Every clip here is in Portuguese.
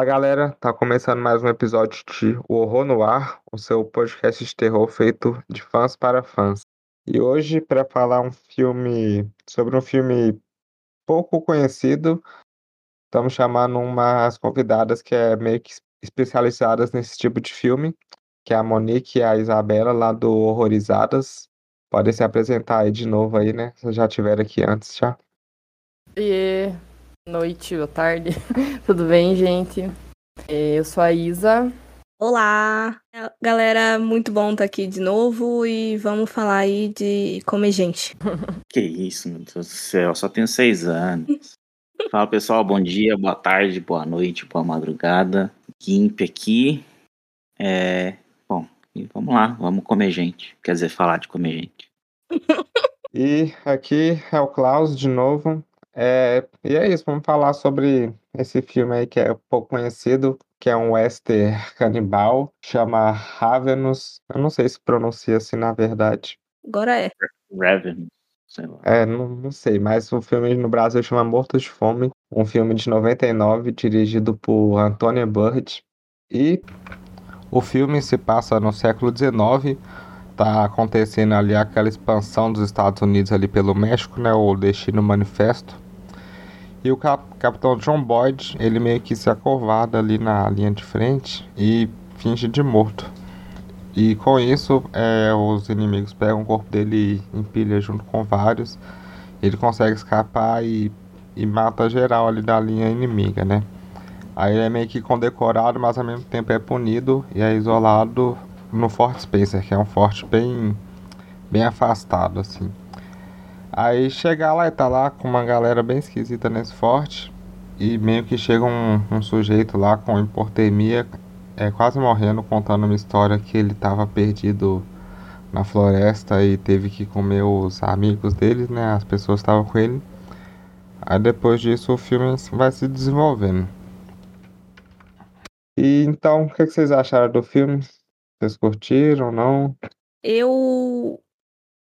Fala galera, tá começando mais um episódio de O Horror no Ar, o seu podcast de terror feito de fãs para fãs. E hoje, para falar um filme sobre um filme pouco conhecido, estamos chamando umas convidadas que é meio que especializadas nesse tipo de filme, que é a Monique e a Isabela lá do Horrorizadas. Podem se apresentar aí de novo aí, né? Vocês já tiveram aqui antes já. E noite ou tarde. Tudo bem, gente? É, eu sou a Isa. Olá, galera, muito bom estar aqui de novo e vamos falar aí de comer gente. Que isso, meu Deus do céu, só tenho seis anos. Fala pessoal, bom dia, boa tarde, boa noite, boa madrugada. Gimp aqui. É, bom, e vamos lá, vamos comer gente. Quer dizer, falar de comer gente. E aqui é o Klaus de novo. É, e é isso, vamos falar sobre esse filme aí que é pouco conhecido, que é um western canibal, chama Ravenous. Eu não sei se pronuncia assim na verdade. Agora é. Raven, sei lá. É, não, não sei, mas o filme no Brasil chama Mortos de Fome, um filme de 99, dirigido por Antonia Bird. E o filme se passa no século XIX, tá acontecendo ali aquela expansão dos Estados Unidos ali pelo México, né, o Destino Manifesto. E o cap capitão John Boyd, ele meio que se acovada ali na linha de frente e finge de morto. E com isso, é, os inimigos pegam o corpo dele e empilham junto com vários. Ele consegue escapar e, e mata geral ali da linha inimiga, né? Aí ele é meio que condecorado, mas ao mesmo tempo é punido e é isolado no Fort Spencer, que é um forte bem, bem afastado, assim. Aí chega lá e tá lá com uma galera bem esquisita nesse forte. E meio que chega um, um sujeito lá com hipotermia, é, quase morrendo, contando uma história que ele tava perdido na floresta e teve que comer os amigos dele, né? As pessoas estavam com ele. Aí depois disso o filme vai se desenvolvendo. E então, o que, que vocês acharam do filme? Vocês curtiram ou não? Eu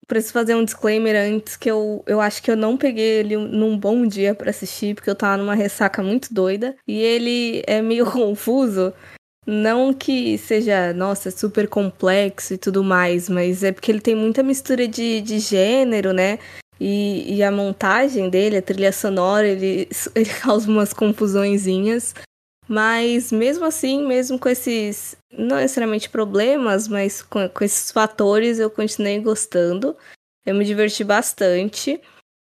preciso fazer um disclaimer antes que eu, eu acho que eu não peguei ele num bom dia para assistir, porque eu tava numa ressaca muito doida. E ele é meio confuso. Não que seja, nossa, super complexo e tudo mais, mas é porque ele tem muita mistura de, de gênero, né? E, e a montagem dele, a trilha sonora, ele, ele causa umas confusõezinhas. Mas mesmo assim, mesmo com esses, não necessariamente problemas, mas com, com esses fatores, eu continuei gostando. Eu me diverti bastante.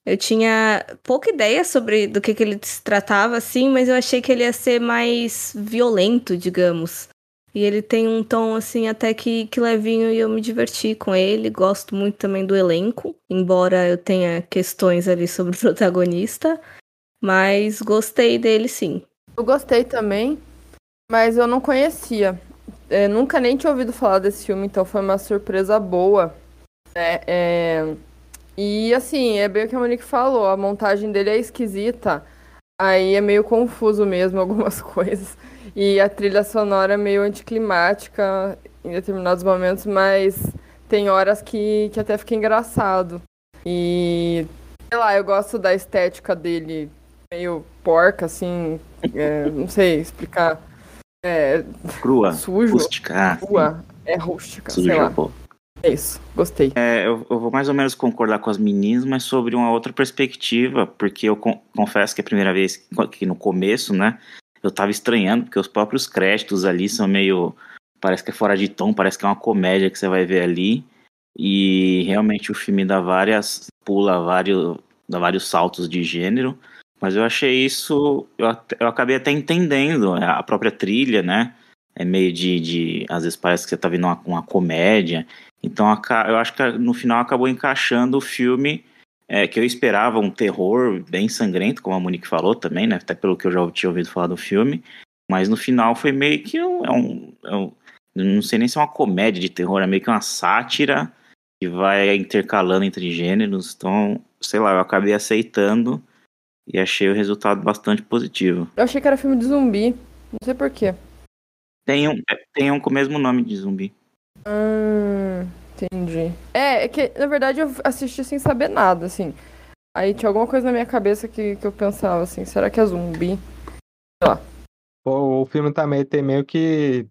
Eu tinha pouca ideia sobre do que, que ele se tratava, assim, mas eu achei que ele ia ser mais violento, digamos. E ele tem um tom, assim, até que, que levinho e eu me diverti com ele. Gosto muito também do elenco, embora eu tenha questões ali sobre o protagonista. Mas gostei dele sim. Eu gostei também, mas eu não conhecia. É, nunca nem tinha ouvido falar desse filme, então foi uma surpresa boa. É, é... E assim, é bem o que a Monique falou, a montagem dele é esquisita. Aí é meio confuso mesmo algumas coisas. E a trilha sonora é meio anticlimática em determinados momentos, mas tem horas que, que até fica engraçado. E sei lá, eu gosto da estética dele meio porca, assim, é, não sei explicar. É, Crua. Sujo. Rústica. Crua. É rústica, Suja, sei lá. pô. É isso, gostei. É, eu, eu vou mais ou menos concordar com as meninas, mas sobre uma outra perspectiva, porque eu con- confesso que é a primeira vez que, que no começo, né, eu tava estranhando, porque os próprios créditos ali são meio. Parece que é fora de tom, parece que é uma comédia que você vai ver ali. E realmente o filme dá várias. pula vários, dá vários saltos de gênero. Mas eu achei isso. Eu, eu acabei até entendendo é, a própria trilha, né? É meio de. de às vezes parece que você tá vendo uma, uma comédia. Então eu acho que no final acabou encaixando o filme é, que eu esperava um terror bem sangrento, como a Monique falou também, né? Até pelo que eu já tinha ouvido falar do filme. Mas no final foi meio que um. É um, é um- não sei nem se é uma comédia de terror, é meio que uma sátira que vai intercalando entre gêneros. Então, sei lá, eu acabei aceitando e achei o resultado bastante positivo. Eu achei que era filme de zumbi. Não sei porquê. Tem um, tem um com o mesmo nome de zumbi. Hum, entendi. É, é que, na verdade, eu assisti sem saber nada, assim. Aí tinha alguma coisa na minha cabeça que, que eu pensava, assim, será que é zumbi? Sei lá. O, o filme também tem meio que.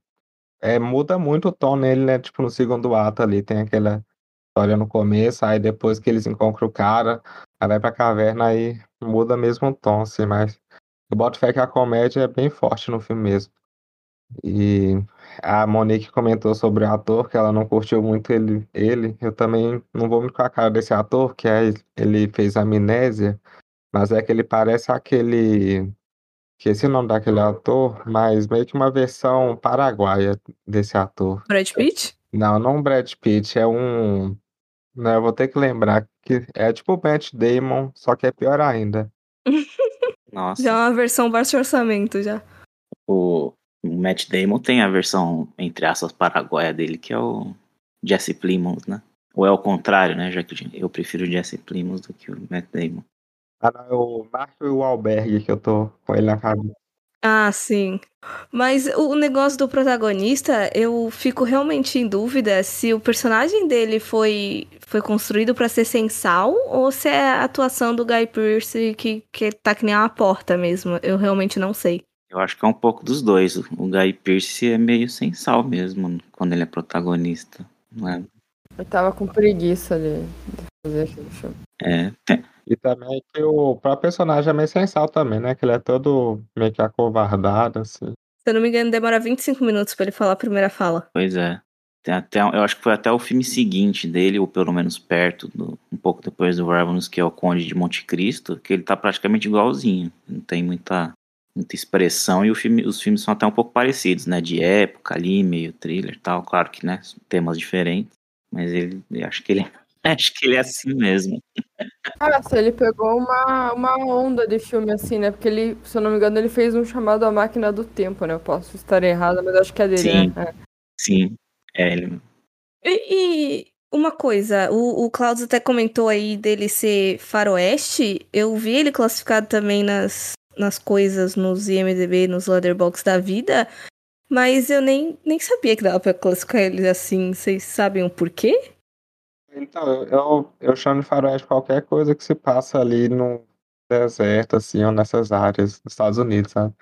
É, muda muito o tom nele, né? Tipo, no segundo ato ali, tem aquela história no começo, aí depois que eles encontram o cara, aí vai pra caverna, aí muda mesmo o tom, assim, mas eu boto fé que a comédia é bem forte no filme mesmo. E a Monique comentou sobre o ator, que ela não curtiu muito ele, ele. Eu também não vou muito com a cara desse ator, que é, ele fez Amnésia, mas é que ele parece aquele. Que esse é o nome daquele ator, mas meio que uma versão paraguaia desse ator. Brad Pitt? Não, não Brad Pitt, é um. Não, eu vou ter que lembrar que é tipo o Matt Damon, só que é pior ainda. Nossa. Já é uma versão baixo orçamento, já. O, Matt Damon tem a versão, entre aspas, paraguaia dele, que é o Jesse Plimons, né? Ou é o contrário, né? Já que eu prefiro o Jesse Plimons do que o Matt Damon. Ah, não, é o Marco e o Albergue que eu tô com ele na cabeça. Ah, sim. Mas o negócio do protagonista, eu fico realmente em dúvida se o personagem dele foi, foi construído para ser sensal ou se é a atuação do Guy Pearce que, que tá que nem uma porta mesmo. Eu realmente não sei. Eu acho que é um pouco dos dois. O Guy Pearce é meio sensal mesmo quando ele é protagonista. Não é? Eu tava com preguiça de, de fazer aquele filme. É, tem, E também que o próprio personagem é meio sensal também, né? Que ele é todo meio que acovardado, assim. Se eu não me engano, demora 25 minutos pra ele falar a primeira fala. Pois é. Tem até, eu acho que foi até o filme seguinte dele, ou pelo menos perto, do, um pouco depois do Ravenous, que é o Conde de Monte Cristo, que ele tá praticamente igualzinho. Não tem muita, muita expressão, e o filme, os filmes são até um pouco parecidos, né? De época ali, meio thriller e tal. Claro que, né? Temas diferentes. Mas ele, eu acho que ele, acho que ele é assim mesmo. Ah, se ele pegou uma, uma onda de filme assim, né? Porque ele, se eu não me engano, ele fez um chamado A Máquina do Tempo, né? Eu posso estar errada, mas acho que é dele, Sim. né? É. Sim. É, ele, E, e uma coisa, o, o Klaus até comentou aí dele ser faroeste. Eu vi ele classificado também nas, nas coisas, nos IMDB, nos Letterboxd da vida. Mas eu nem, nem sabia que dava pra classificar ele assim. Vocês sabem o porquê? Então, eu, eu, chamo de faroeste qualquer coisa que se passa ali no deserto, assim, ou nessas áreas dos Estados Unidos, sabe?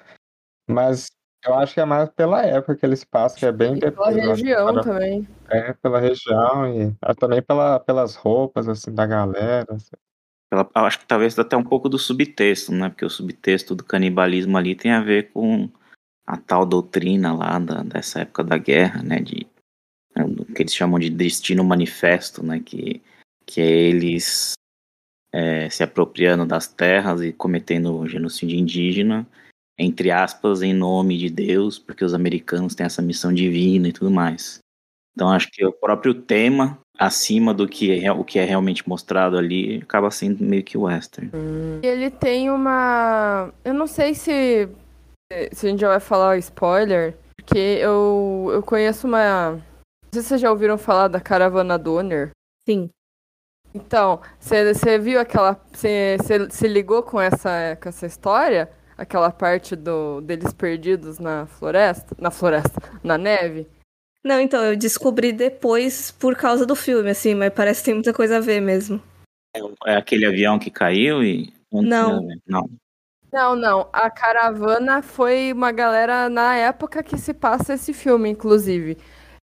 Mas eu acho que é mais pela época que ele se passa, que é bem E pela depois. região faro- também. É, pela região e ah, também pela, pelas roupas, assim, da galera. assim. pela- eu acho que talvez até um pouco do subtexto, né? Porque o subtexto do canibalismo ali tem a ver com a tal doutrina lá da, dessa época da guerra, né? De, né, do que eles chamam de destino manifesto, né? Que, que é eles é, se apropriando das terras e cometendo genocídio indígena, entre aspas, em nome de Deus, porque os americanos têm essa missão divina e tudo mais. Então acho que o próprio tema, acima do que é, o que é realmente mostrado ali, acaba sendo meio que western. Ele tem uma. Eu não sei se, se a gente já vai falar spoiler, porque eu, eu conheço uma. Não sei se vocês já ouviram falar da caravana Donner. Sim. Então, você viu aquela. Você se ligou com essa, com essa história? Aquela parte do, deles perdidos na floresta? Na floresta, na neve? Não, então, eu descobri depois por causa do filme, assim, mas parece que tem muita coisa a ver mesmo. É aquele avião que caiu e. Não. Não. Não, não. A caravana foi uma galera na época que se passa esse filme, inclusive.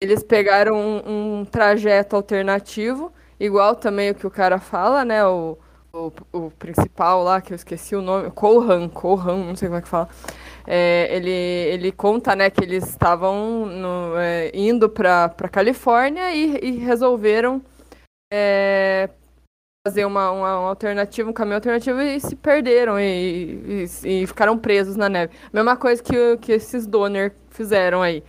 Eles pegaram um, um trajeto alternativo, igual também o que o cara fala, né? O, o, o principal lá, que eu esqueci o nome, Kohan, Kohan, não sei como é que fala. É, ele, ele conta, né, que eles estavam é, indo para Califórnia e, e resolveram é, fazer uma, uma, uma alternativa, um caminho alternativo e se perderam e, e, e ficaram presos na neve. Mesma coisa que, que esses Donner fizeram aí.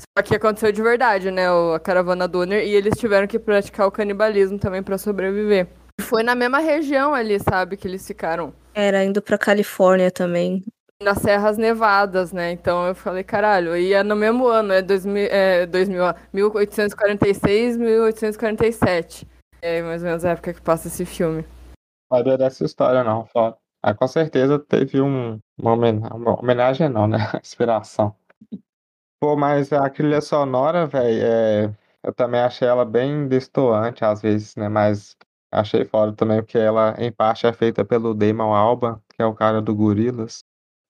Só que aconteceu de verdade, né? o- A caravana Donner, e eles tiveram que praticar o canibalismo também para sobreviver. E Foi na mesma região ali, sabe, que eles ficaram. Era indo pra Califórnia também. Nas Serras Nevadas, né? Então eu falei, caralho, e é no mesmo ano, é, 2000, é 2000, ó, 1846, 1847. É mais ou menos a época que passa esse filme. Não dessa história, não, foda. Ah, com certeza teve um, uma, homenagem, uma homenagem não, né? Inspiração. Pô, mas a trilha sonora, velho, é, eu também achei ela bem destoante às vezes, né? Mas achei foda também, porque ela, em parte, é feita pelo Damon Albarn, que é o cara do Gorillaz.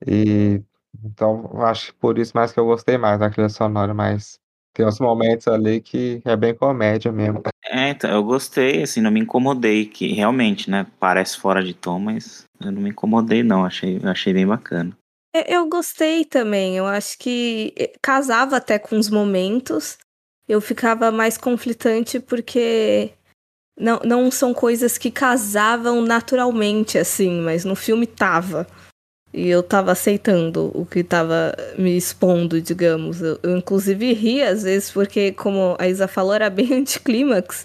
E então, acho que por isso mais que eu gostei mais da trilha sonora, mas tem uns momentos ali que é bem comédia mesmo. É, então, eu gostei, assim, não me incomodei, que realmente, né, parece fora de tom, mas eu não me incomodei não, achei, achei bem bacana. É, eu gostei também, eu acho que eh, casava até com os momentos, eu ficava mais conflitante porque não, não são coisas que casavam naturalmente, assim, mas no filme tava. E eu tava aceitando o que tava me expondo, digamos. Eu, eu, inclusive ri às vezes, porque, como a Isa falou, era bem anticlímax.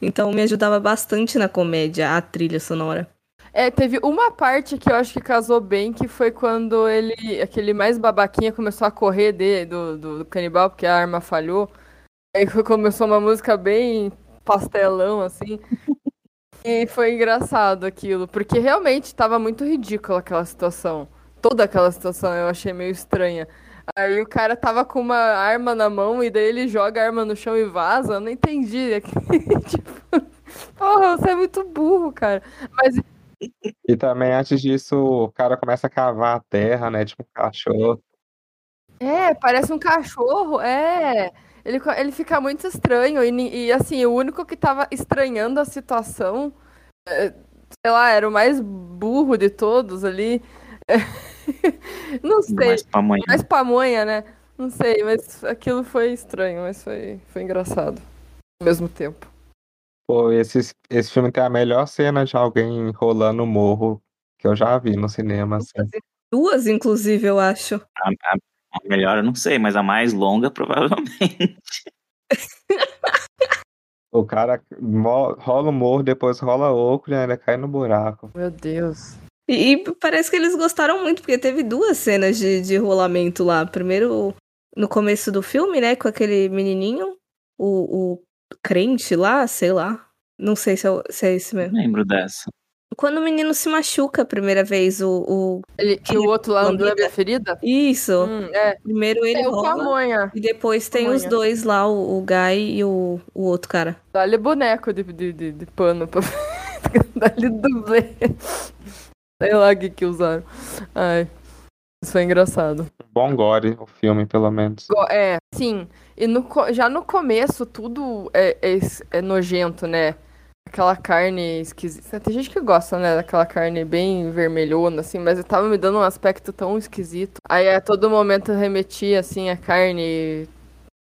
Então me ajudava bastante na comédia, a trilha sonora. É, teve uma parte que eu acho que casou bem, que foi quando ele, aquele mais babaquinha, começou a correr de, do, do, do canibal, porque a arma falhou. Aí começou uma música bem pastelão, assim. E foi engraçado aquilo, porque realmente estava muito ridícula aquela situação. Toda aquela situação eu achei meio estranha. Aí o cara tava com uma arma na mão e daí ele joga a arma no chão e vaza. Eu não entendi. tipo, porra, você é muito burro, cara. Mas. E também antes disso, o cara começa a cavar a terra, né? Tipo um cachorro. É, parece um cachorro, é. Ele, ele fica muito estranho. E, e, assim, o único que tava estranhando a situação, é, sei lá, era o mais burro de todos ali. É, não sei. Mais pamonha. Mais pamonha, né? Não sei, mas aquilo foi estranho, mas foi, foi engraçado. Ao mesmo tempo. Pô, esse, esse filme tem a melhor cena de alguém rolando o morro que eu já vi no cinema. Assim. Duas, inclusive, eu acho. A, a, a melhor eu não sei, mas a mais longa provavelmente. o cara rola o morro, depois rola oco e ainda cai no buraco. Meu Deus. E, e, parece que eles gostaram muito, porque teve duas cenas de, de rolamento lá. Primeiro, no começo do filme, né, com aquele menininho, o, o crente lá, sei lá. Não sei se é, se é esse mesmo. Não lembro dessa. Quando o menino se machuca a primeira vez, o. o... Ele, que o outro lá lambe a ferida? Isso. Hum, é. Primeiro ele tem rola, pamonha. E depois tem pamonha. os dois lá, o, o Guy e o, o outro cara. Dá-lhe boneco de, de, de, de pano pra. Dá-lhe dublê. Sei lá o que que usaram. Ai. Isso foi engraçado. Bom gore, o filme, pelo menos. É, sim. E no, já no começo, tudo é, é, é nojento, né? aquela carne esquisita. Tem gente que gosta, né, daquela carne bem vermelhona, assim, mas tava me dando um aspecto tão esquisito. Aí a todo momento remetia, assim, a carne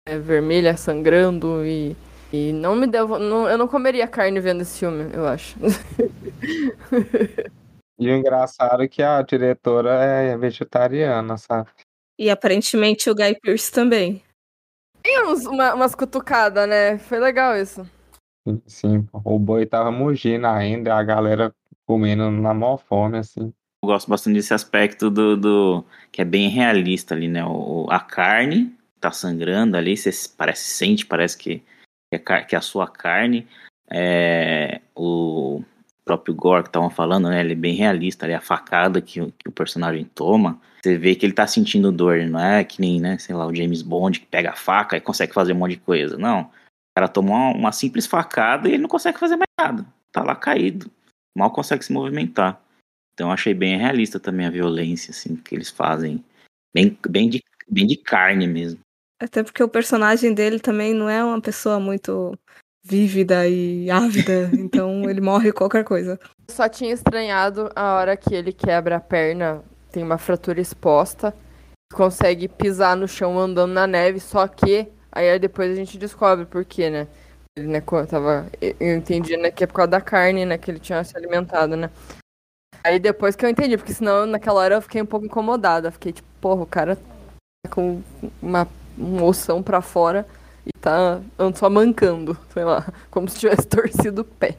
é, vermelha sangrando e. E não me deu. Não, eu não comeria carne vendo esse filme, eu acho. E o engraçado é que a diretora é vegetariana, sabe? E aparentemente o Guy Pearce também. Tem uns, uma, umas cutucadas, né? Foi legal isso. Sim, o boi tava mugindo ainda, a galera comendo na maior fome, assim. Eu gosto bastante desse aspecto do, do que é bem realista ali, né? O, a carne tá sangrando ali, você parece, sente, parece que, que, é, que é a sua carne. É, o próprio Gore que estavam falando, né? Ele é bem realista, ali, a facada que, que, o personagem toma. Você vê que ele tá sentindo dor, não é que nem, né, sei lá, o James Bond que pega a faca e consegue fazer um monte de coisa. Não cara tomou uma, uma simples facada e ele não consegue fazer mais nada. Tá lá caído. Mal consegue se movimentar. Então achei bem realista também a violência, assim, que eles fazem. Bem, bem, de, bem de carne mesmo. Até porque o personagem dele também não é uma pessoa muito vívida e ávida, então ele morre qualquer coisa. só tinha estranhado a hora que ele quebra a perna, tem uma fratura exposta, consegue pisar no chão andando na neve, só que Aí depois a gente descobre por quê, né? Ele, né, tava, eu entendi, né, que é por causa da carne, né, que ele tinha se alimentado, né? Aí depois que eu entendi, porque senão naquela hora eu fiquei um pouco incomodada. Fiquei tipo, porra, o cara tá com uma, um ossão pra fora e tá só mancando, sei lá, como se tivesse torcido o pé.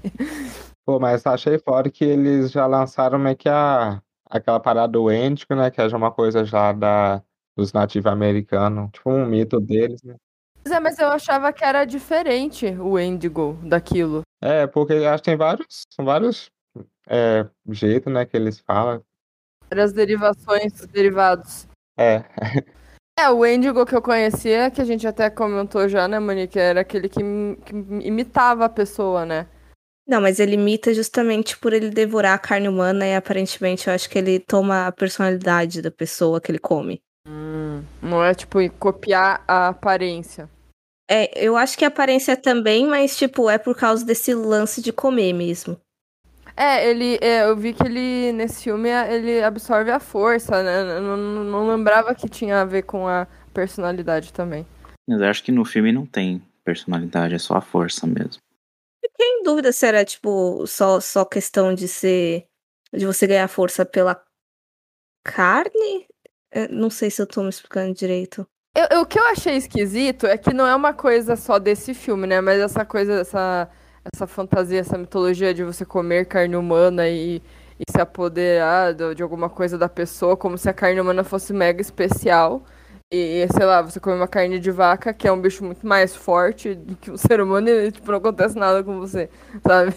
Pô, mas achei fora que eles já lançaram meio que a, aquela parada do Índico, né, que é já uma coisa já da, dos nativos americanos, tipo um mito deles, né? é, mas eu achava que era diferente o Endigo daquilo. É, porque acho que tem vários. São vários é, jeito, né, que eles falam. Várias derivações, derivados. É, É, o Endigo que eu conhecia, que a gente até comentou já, né, Monique? Era aquele que, que imitava a pessoa, né? Não, mas ele imita justamente por ele devorar a carne humana e aparentemente eu acho que ele toma a personalidade da pessoa que ele come. Hum, não é tipo copiar a aparência. É, eu acho que a aparência também, mas tipo, é por causa desse lance de comer mesmo. É, ele, é, eu vi que ele, nesse filme, ele absorve a força, né? Eu não, não lembrava que tinha a ver com a personalidade também. Mas eu acho que no filme não tem personalidade, é só a força mesmo. Fiquei em dúvida se era, tipo, só, só questão de ser. de você ganhar força pela carne? Eu não sei se eu tô me explicando direito. Eu, eu, o que eu achei esquisito é que não é uma coisa só desse filme, né? Mas essa coisa, essa essa fantasia, essa mitologia de você comer carne humana e, e se apoderar de, alguma coisa da pessoa, como se a carne humana fosse mega especial. E, sei lá, você come uma carne de vaca, que é um bicho muito mais forte do que um ser humano, e tipo, não acontece nada com você, sabe?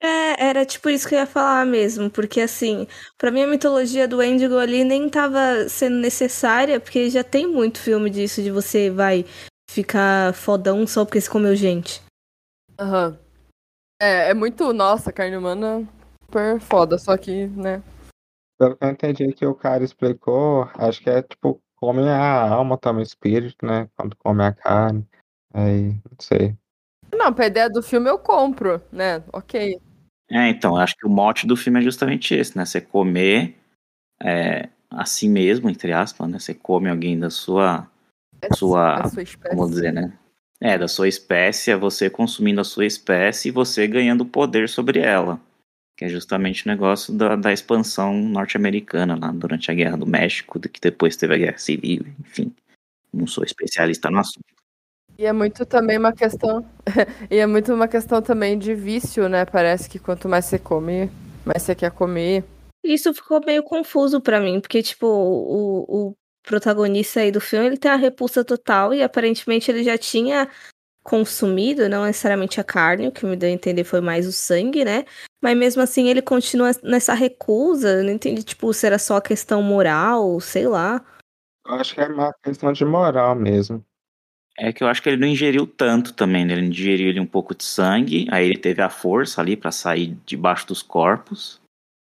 É, era tipo isso que eu ia falar mesmo, porque assim, para mim a mitologia do Endigo ali nem tava sendo necessária, porque já tem muito filme disso, de você vai ficar fodão só porque você comeu gente. Aham. Uhum. É, é muito, nossa, carne humana super foda, só que, né? Pelo que eu entendi que o cara explicou, acho que é tipo, come a alma também, o espírito, né? Quando come a carne. Aí, não sei. Não, pra ideia do filme eu compro, né? Ok. É, então, acho que o mote do filme é justamente esse, né? Você comer é, a si mesmo, entre aspas, né? Você come alguém da sua. É sua, sua espécie. como dizer, né? É, da sua espécie, é você consumindo a sua espécie e você ganhando poder sobre ela. Que é justamente o negócio da, da expansão norte-americana lá durante a Guerra do México, que depois teve a Guerra Civil, enfim. Não sou especialista no assunto. E é muito também uma questão. e é muito uma questão também de vício, né? Parece que quanto mais você come, mais você quer comer. Isso ficou meio confuso para mim, porque, tipo, o, o protagonista aí do filme, ele tem a repulsa total e aparentemente ele já tinha consumido, não necessariamente a carne, o que me deu a entender foi mais o sangue, né? Mas mesmo assim ele continua nessa recusa, não entendi, tipo, se era só questão moral, sei lá. Eu acho que é uma questão de moral mesmo. É que eu acho que ele não ingeriu tanto também, né? Ele ingeriu ele um pouco de sangue, aí ele teve a força ali para sair debaixo dos corpos.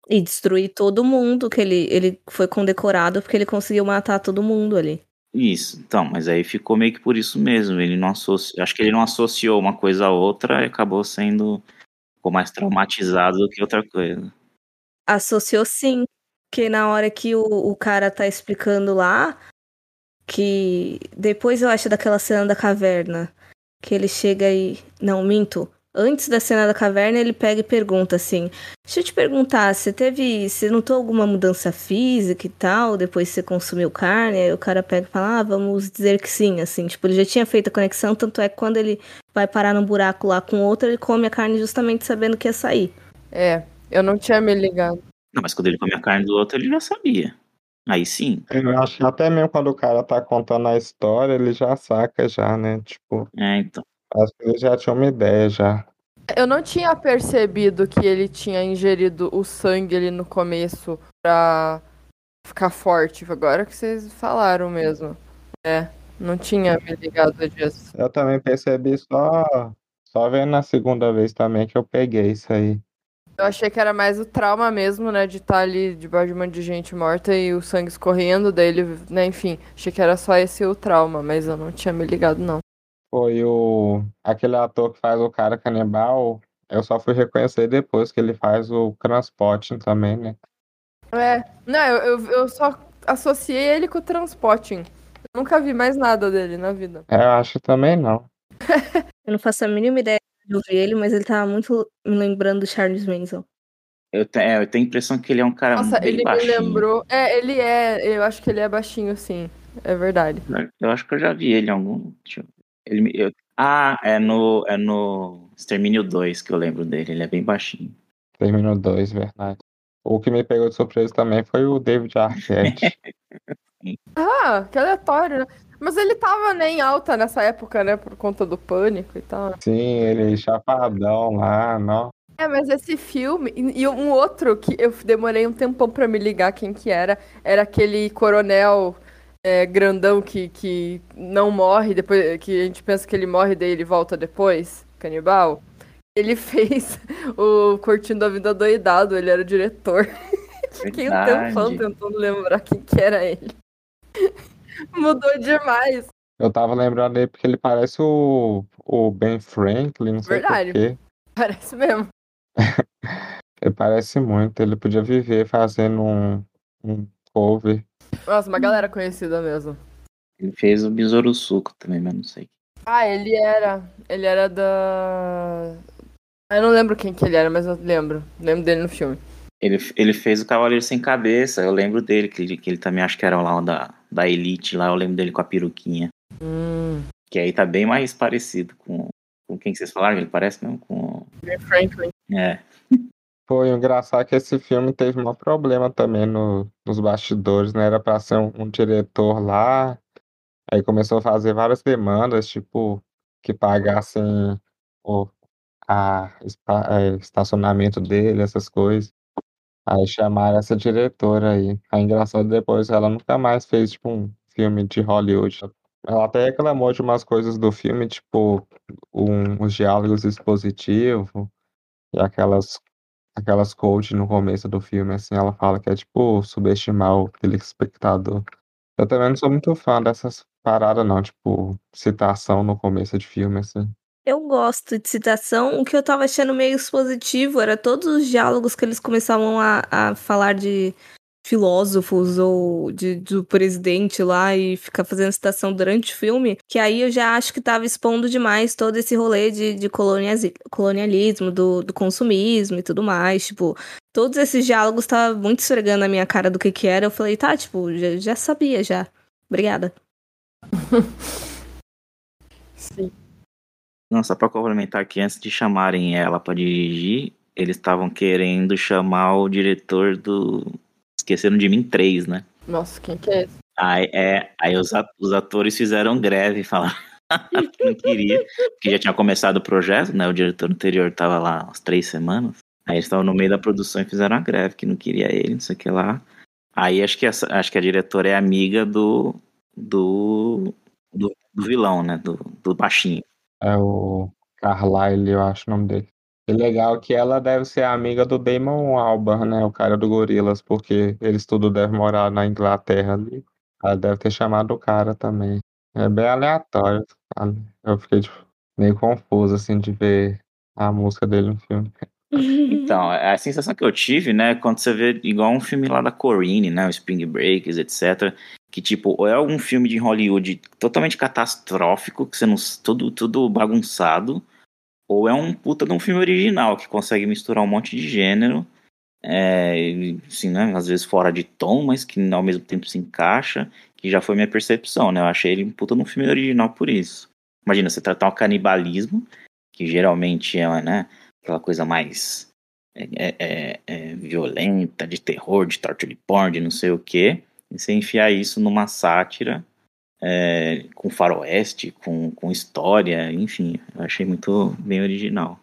E destruir todo mundo, que ele, ele foi condecorado porque ele conseguiu matar todo mundo ali. Isso, então, mas aí ficou meio que por isso mesmo. Ele não associou, acho que ele não associou uma coisa a outra e acabou sendo ficou mais traumatizado do que outra coisa. Associou sim, porque na hora que o, o cara tá explicando lá, que depois eu acho daquela cena da caverna, que ele chega e. Não, minto antes da cena da caverna, ele pega e pergunta assim: Deixa eu te perguntar, você teve. Você notou alguma mudança física e tal, depois que você consumiu carne? Aí o cara pega e fala: Ah, vamos dizer que sim, assim. Tipo, ele já tinha feito a conexão, tanto é que quando ele vai parar num buraco lá com outro, ele come a carne justamente sabendo que ia sair. É, eu não tinha me ligado. Não, mas quando ele come a carne do outro, ele já sabia. Aí sim. Eu acho que até mesmo quando o cara tá contando a história, ele já saca já, né? Tipo. É, então. Acho que ele já tinha uma ideia já. Eu não tinha percebido que ele tinha ingerido o sangue ali no começo pra ficar forte. Agora que vocês falaram mesmo. É, não tinha me ligado disso. Eu também percebi só, só vendo na segunda vez também que eu peguei isso aí. Eu achei que era mais o trauma mesmo, né? De estar tá ali debaixo de uma de gente morta e o sangue escorrendo, daí ele, né, enfim, achei que era só esse o trauma, mas eu não tinha me ligado, não foi o aquele ator que faz o cara canibal. Eu só fui reconhecer depois que ele faz o Transporting também, né? É, não, eu, eu, eu só associei ele com o Transporting. Eu nunca vi mais nada dele na vida. É, eu acho também não. eu não faço a mínima ideia de ouvir ele, mas ele tava muito me lembrando do Charles Manson. Eu, te, é, eu tenho a impressão que ele é um cara Nossa, bem ele baixinho. me lembrou. É, ele é. Eu acho que ele é baixinho, sim. É verdade. Eu acho que eu já vi ele em algum. Deixa eu ele, eu, ah, é no, é no Extermínio 2 que eu lembro dele. Ele é bem baixinho. Extermínio 2, verdade. O que me pegou de surpresa também foi o David Arquette. ah, que aleatório, né? Mas ele tava nem né, alta nessa época, né? Por conta do pânico e tal. Sim, ele chapadão lá, não. É, mas esse filme e e um outro que eu demorei um tempão pra me ligar quem que era, era aquele coronel é, grandão que, que não morre, depois que a gente pensa que ele morre, daí ele volta depois, canibal. Ele fez o Curtindo a Vida Doidado, ele era o diretor. Fiquei um tempão tentando lembrar quem que era ele. Mudou demais. Eu tava lembrando dele porque ele parece o, o Ben Franklin, não sei Verdade. por quê. Parece mesmo. Ele parece muito. Ele podia viver fazendo um, um cover. Nossa, uma galera conhecida mesmo. Ele fez o Besouro Suco também, mas não sei. Ah, ele era. Ele era da. Eu não lembro quem que ele era, mas eu lembro. Lembro dele no filme. Ele, ele fez o Cavaleiro Sem Cabeça, eu lembro dele, que ele, que ele também acho que era lá da, da Elite, lá eu lembro dele com a peruquinha. Hum. Que aí tá bem mais parecido com, com quem que vocês falaram, ele parece mesmo com... Franklin. É, Foi engraçado que esse filme teve um problema também no, nos bastidores, né? Era pra ser um, um diretor lá, aí começou a fazer várias demandas, tipo, que pagassem o a, espa- é, estacionamento dele, essas coisas. Aí chamaram essa diretora aí. Aí engraçado depois ela nunca mais fez, tipo, um filme de Hollywood. Ela até reclamou de umas coisas do filme, tipo, um, os diálogos expositivos e aquelas aquelas quotes no começo do filme, assim, ela fala que é tipo subestimar o telespectador. Eu também não sou muito fã dessas paradas, não, tipo, citação no começo de filme, assim. Eu gosto de citação. O que eu tava achando meio expositivo era todos os diálogos que eles começavam a, a falar de filósofos ou de, do presidente lá e ficar fazendo citação durante o filme, que aí eu já acho que tava expondo demais todo esse rolê de, de colonialismo, do, do consumismo e tudo mais. Tipo, todos esses diálogos estavam muito esfregando na minha cara do que que era. Eu falei, tá, tipo, já, já sabia já. Obrigada. Sim. Não, só pra complementar aqui, antes de chamarem ela pra dirigir, eles estavam querendo chamar o diretor do Esqueceram de Mim 3, né? Nossa, quem que é esse? Aí, é, aí os, os atores fizeram greve, falaram que não queria, porque já tinha começado o projeto, né? O diretor anterior tava lá umas três semanas. Aí eles estavam no meio da produção e fizeram a greve, que não queria ele, não sei o que lá. Aí acho que, essa, acho que a diretora é amiga do, do, do, do vilão, né? Do, do baixinho. É o Carlyle, eu acho o nome dele. E legal que ela deve ser amiga do Damon Albarn, né? O cara do Gorilas, porque eles tudo devem morar na Inglaterra ali. Ela deve ter chamado o cara também. É bem aleatório. Eu fiquei tipo, meio confuso, assim, de ver a música dele no filme. Então, a sensação que eu tive, né, quando você vê igual um filme lá da Corine, né, o Spring Breakers, etc, que tipo, ou é algum filme de Hollywood totalmente catastrófico, que você não, tudo, tudo bagunçado, ou é um puta de um filme original, que consegue misturar um monte de gênero, é, assim, né, às vezes fora de tom, mas que ao mesmo tempo se encaixa, que já foi minha percepção, né, eu achei ele um puta de um filme original por isso. Imagina, você tratar o canibalismo, que geralmente é, né, aquela coisa mais é, é, é, violenta, de terror, de torture porn, de não sei o que, e você enfiar isso numa sátira é, com faroeste, com, com história, enfim, eu achei muito bem original.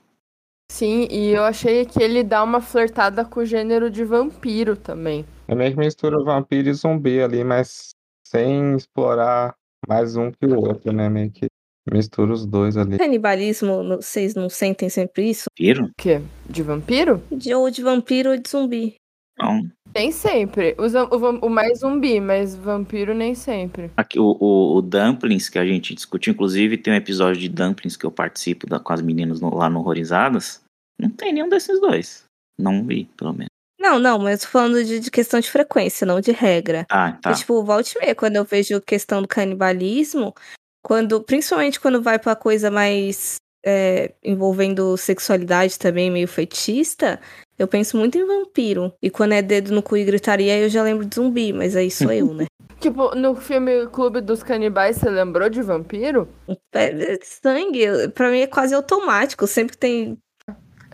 Sim, e eu achei que ele dá uma flertada com o gênero de vampiro também. É meio que mistura vampiro e zumbi ali, mas sem explorar mais um que o outro, né? Meio que mistura os dois ali. Canibalismo, não- vocês não sentem sempre isso? Viram? O quê? De vampiro? De, ou de vampiro ou de zumbi. Então, Nem sempre. O, o mais zumbi, mas vampiro nem sempre. aqui, o, o, o Dumplings, que a gente discutiu, inclusive tem um episódio de Dumplings que eu participo da- com as meninas no- lá no Horrorizadas, não tem nenhum desses dois. Não vi, pelo menos. Não, não, mas tô falando de, de questão de frequência, não de regra. Ah, tá. E, tipo, volte e meia, quando eu vejo questão do canibalismo, quando, principalmente quando vai pra coisa mais é, envolvendo sexualidade também, meio fetichista, eu penso muito em vampiro. E quando é dedo no cu e gritaria, eu já lembro de zumbi, mas aí sou eu, né? Tipo, no filme Clube dos Canibais, você lembrou de vampiro? É, Sangue, pra mim é quase automático. Sempre tem.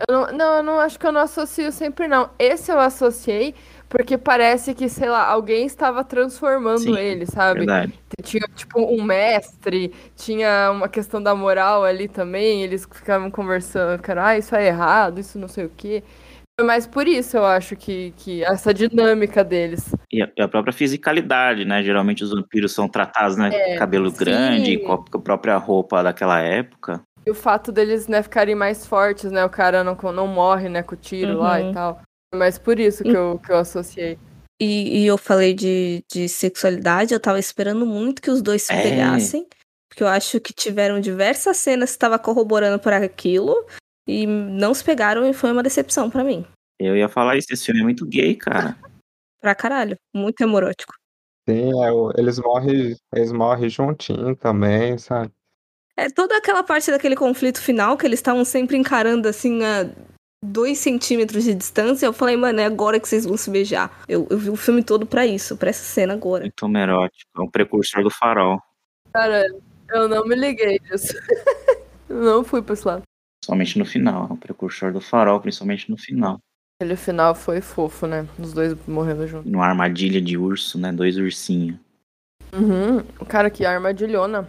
Eu não, não, eu não acho que eu não associo sempre, não. Esse eu associei porque parece que, sei lá, alguém estava transformando Sim, ele, sabe? Verdade. Tinha, tipo, um mestre, tinha uma questão da moral ali também, eles ficavam conversando, cara, ah, isso é errado, isso não sei o quê. Foi mais por isso, eu acho, que, que essa dinâmica deles. E a, a própria fisicalidade, né? Geralmente os vampiros são tratados, né? É, cabelo sim. grande, com a, própria roupa daquela época. E o fato deles, né, ficarem mais fortes, né? O cara não, não morre, né, com o tiro lá Uhum. e tal. Foi mais por isso que eu, que eu associei. E, e eu falei de, de sexualidade, eu tava esperando muito que os dois se É. pegassem. Porque eu acho que tiveram diversas cenas que estava corroborando por aquilo. E não se pegaram e foi uma decepção pra mim. Eu ia falar isso, esse filme é muito gay, cara. Pra caralho. Muito hemorótico. Sim, é, eles morrem, eles morrem juntinho também, sabe? É toda aquela parte daquele conflito final que eles estavam sempre encarando assim a dois centímetros de distância. Eu falei, mano, é agora que vocês vão se beijar. Eu, eu vi o filme todo pra isso, pra essa cena agora. Muito homerótico. É um precursor do farol. Cara, eu não me liguei disso. Não fui pra esse lado. Somente no final. É um precursor do farol, principalmente no final. Aquele final foi fofo, né? Os dois morrendo juntos. Numa armadilha de urso, né? Dois ursinhos. Uhum. Cara, que armadilhona.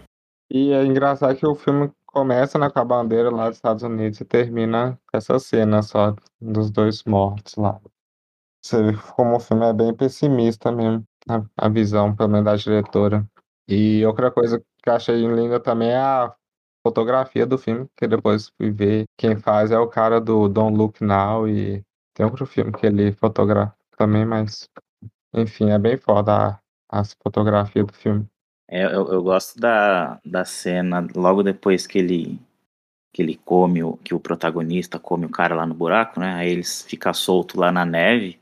E é engraçado que o filme começa, né, com a bandeira lá dos Estados Unidos e termina com essa cena só dos dois mortos lá. Você vê como o filme é bem pessimista mesmo, a, a visão, pelo menos da diretora. E outra coisa que eu achei linda também é a fotografia do filme, que depois fui ver quem faz é o cara do Don't Look Now e tem outro filme que ele fotografa também, mas enfim, é bem foda a, fotografia do filme. É, eu, eu gosto da, da cena logo depois que ele que ele come o que o protagonista come o cara lá no buraco, né? Aí eles fica solto lá na neve.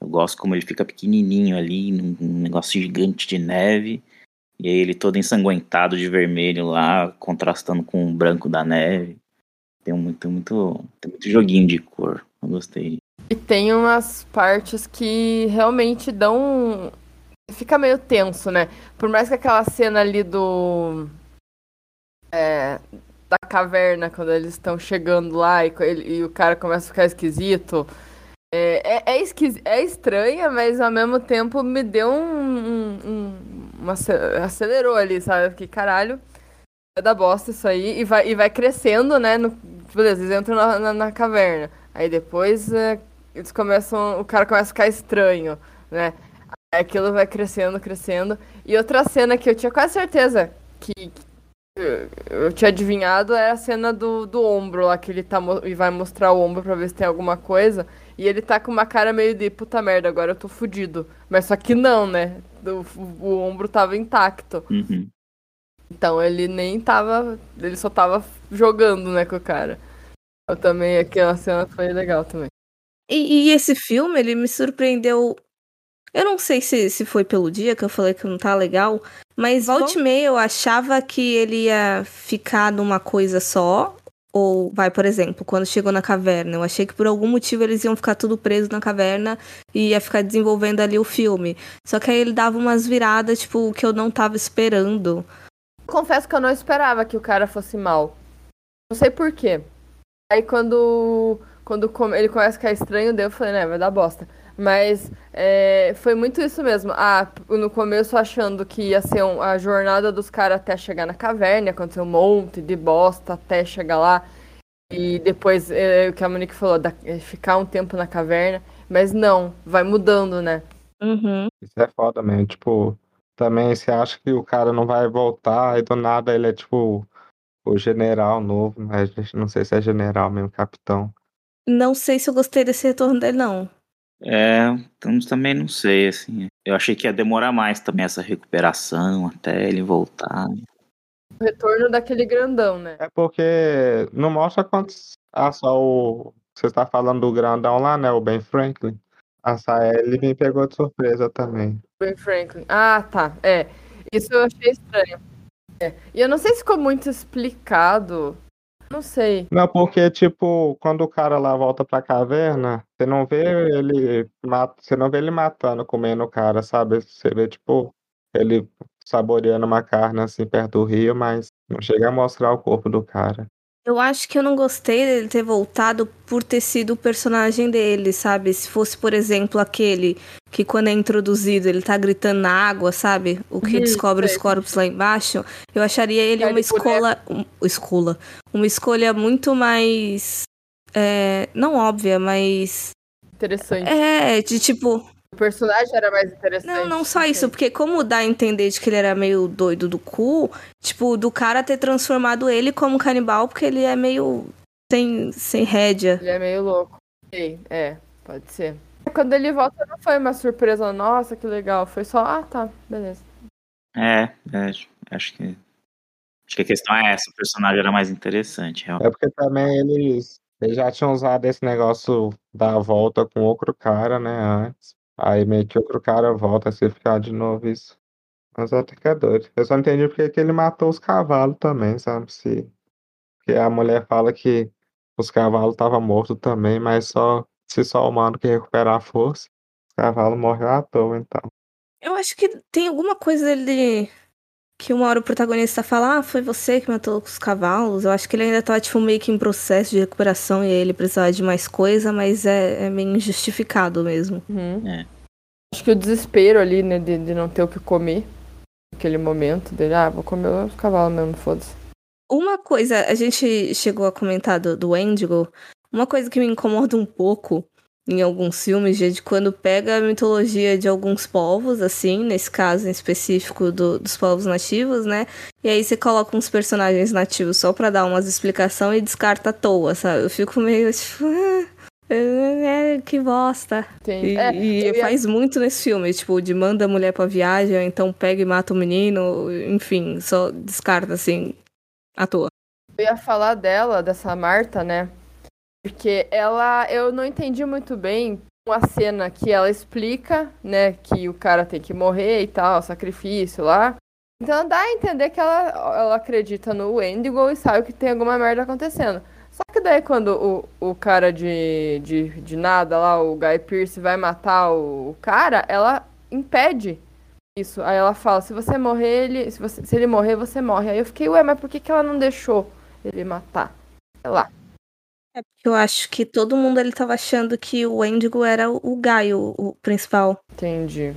Eu gosto como ele fica pequenininho ali num, num negócio gigante de neve. E ele todo ensanguentado de vermelho lá, contrastando com o branco da neve. Tem muito muito tem muito joguinho de cor. Eu gostei. E tem umas partes que realmente dão. Fica meio tenso, né? Por mais que aquela cena ali do. é, da caverna, quando eles estão chegando lá e, ele- e o cara começa a ficar esquisito. É, é, é, esquisi- é estranha, mas ao mesmo tempo me deu um. um- um- uma ace- acelerou ali, sabe? Que caralho. Vai dar bosta isso aí. E vai, e vai crescendo, né? No, beleza, eles entram na, na, na caverna. Aí depois é, eles começam. O cara começa a ficar estranho, né? Aí aquilo vai crescendo, crescendo. E outra cena que eu tinha quase certeza que, que eu- tinha adivinhado era a cena do, do ombro lá, que ele tá e vai mostrar o ombro pra ver se tem alguma coisa. E ele tá com uma cara meio de puta merda, agora eu tô fudido. Mas só que não, né? O, o ombro tava intacto. Uhum. Então ele nem tava. Ele só tava jogando, né, com o cara. Eu também, aquela cena foi legal também. E, e esse filme, ele me surpreendeu. Eu não sei se, se foi pelo dia que eu falei que não tá legal, mas volta e meia eu achava que ele ia ficar numa coisa só. Ou, vai, por exemplo, quando chegou na caverna, eu achei que por algum motivo eles iam ficar tudo preso na caverna e ia ficar desenvolvendo ali o filme. Só que aí ele dava umas viradas, tipo, que eu não tava esperando. Confesso que eu não esperava que o cara fosse mal. Não sei por quê. Aí quando, quando ele começa a ficar estranho, daí eu falei, né, vai dar bosta. Mas é, foi muito isso mesmo. Ah, no começo achando que ia ser um- a jornada dos caras até chegar na caverna, acontecer um monte de bosta até chegar lá. E depois, é, o que a Monique falou, da- é, ficar um tempo na caverna. Mas não, vai mudando, né? Uhum. Isso é foda mesmo. Tipo, também você acha que o cara não vai voltar e do nada ele é tipo o general novo, mas a gente não sei se é general mesmo, capitão. Não sei se eu gostei desse retorno dele, não. É, então também não sei, assim. Eu achei que ia demorar mais também essa recuperação até ele voltar. O retorno daquele grandão, né? É porque não mostra quantos. Ah, só o. Você está falando do grandão lá, né? O Ben Franklin. Só ele me pegou de surpresa também. Ben Franklin. Ah, tá. É. Isso eu achei estranho. É. E eu não sei se ficou muito explicado. Não sei. Não, porque, tipo, quando o cara lá volta pra caverna, você não vê ele mat... você não vê ele matando, comendo o cara, sabe? Você vê, tipo, ele saboreando uma carne assim perto do rio, mas não chega a mostrar o corpo do cara. Eu acho que eu não gostei dele ter voltado por ter sido o personagem dele, sabe? Se fosse, por exemplo, aquele que quando é introduzido ele tá gritando na água, sabe? O que Hum, descobre sei. os corpos lá embaixo. Eu acharia ele Ele uma escola. Um, escola. Uma escolha muito mais. é, não óbvia, mas. Interessante. É, de tipo. O personagem era mais interessante. Não, não só isso, porque como dá a entender de que ele era meio doido do cu, tipo, do cara ter transformado ele como canibal, porque ele é meio sem, sem rédea. Ele é meio louco. Sei, é, pode ser. Quando ele volta não foi uma surpresa, nossa, que legal. Foi só, ah, tá, beleza. É, é, acho que. Acho que a questão é essa, o personagem era mais interessante, realmente. É porque também eles, eles já tinham usado esse negócio da volta com outro cara, né, antes. Aí meio que outro cara volta a se ficar de novo isso. Mas até que é doido. Eu só não entendi porque que ele matou os cavalos também, sabe? Se... Porque a mulher fala que os cavalos estavam mortos também, mas só se só o humano que recuperar a força, os cavalos morrem à toa, então. Eu acho que tem alguma coisa dele que uma hora o protagonista fala, ah, foi você que matou os cavalos. Eu acho que ele ainda tá, tipo, meio que em processo de recuperação e aí ele precisava de mais coisa, mas é, é meio injustificado mesmo. Uhum. É. Acho que o desespero ali, né, de, de não ter o que comer. Naquele momento dele, ah, vou comer os cavalos mesmo, foda-se. Uma coisa, a gente chegou a comentar do, do Wendigo, uma coisa que me incomoda um pouco em alguns filmes, de quando pega a mitologia de alguns povos, assim, nesse caso em específico do- dos povos nativos, né? E aí você coloca uns personagens nativos só pra dar umas explicações e descarta à toa, sabe? Eu fico meio tipo. "Ah, é, que bosta. Tem, E, é, e ia- faz muito nesse filme, tipo, de manda a mulher pra viagem, ou então pega e mata o menino, enfim, só descarta assim, à toa. Eu ia falar dela, dessa Marta, né? Porque ela, eu não entendi muito bem uma cena que ela explica, né, que o cara tem que morrer e tal, sacrifício lá. Então dá a entender que ela, ela acredita no Wendigo e sabe que tem alguma merda acontecendo. Só que daí quando o, o cara de, de, de nada lá, o Guy Pearce, vai matar o, o cara, ela impede isso. Aí ela fala, se você morrer, ele. Se, você, se ele morrer, você morre. Aí eu fiquei, ué, mas por que, que ela não deixou ele matar? Sei lá. É porque eu acho que todo mundo ele tava achando que o Wendigo era o, o Guy, o, principal. Entendi.